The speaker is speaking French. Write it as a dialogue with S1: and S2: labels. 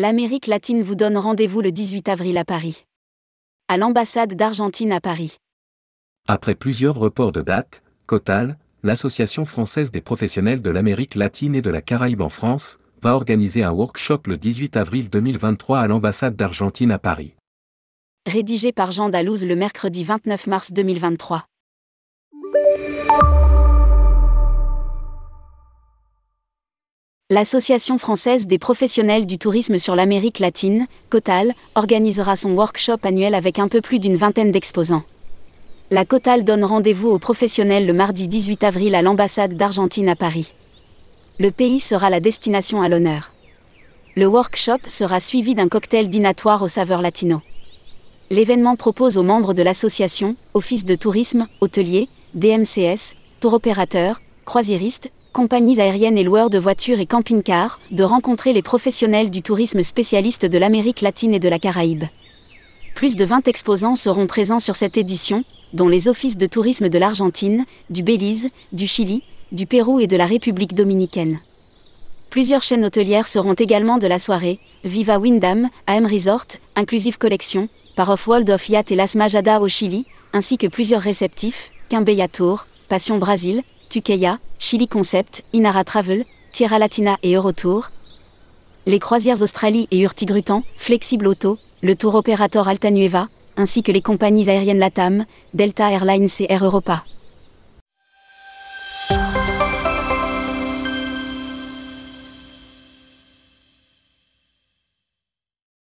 S1: L'Amérique latine vous donne rendez-vous le 18 avril à Paris. À l'ambassade d'Argentine à Paris.
S2: Après plusieurs reports de date, Cotal, l'Association française des professionnels de l'Amérique latine et de la Caraïbe en France, va organiser un workshop le 18 avril 2023 à l'ambassade d'Argentine à Paris.
S1: Rédigé par Jean Dalouse le mercredi 29 mars 2023. L'Association française des professionnels du tourisme sur l'Amérique latine, COTAL, organisera son workshop annuel avec un peu plus d'une vingtaine d'exposants. La COTAL donne rendez-vous aux professionnels le mardi 18 avril à l'ambassade d'Argentine à Paris. Le pays sera la destination à l'honneur. Le workshop sera suivi d'un cocktail dînatoire aux saveurs latino. L'événement propose aux membres de l'association, office de tourisme, hôteliers, DMCS, tour opérateurs, croisiéristes, compagnies aériennes et loueurs de voitures et camping-cars, de rencontrer les professionnels du tourisme spécialistes de l'Amérique latine et de la Caraïbe. Plus de 20 exposants seront présents sur cette édition, dont les offices de tourisme de l'Argentine, du Belize, du Chili, du Pérou et de la République dominicaine. Plusieurs chaînes hôtelières seront également de la soirée, Viva Windham, AM Resort, Inclusive Collection, Parof World of Yacht et Las Majadas au Chili, ainsi que plusieurs réceptifs, Quimbeya Tour, Passion Brasil, Tukeya, Chili Concept, Inara Travel, Tierra Latina et Eurotour. Les croisières Australie et Hurtigruten, Flexible Auto, le tour opérateur Altanueva, ainsi que les compagnies aériennes LATAM, Delta Airlines et Air Europa.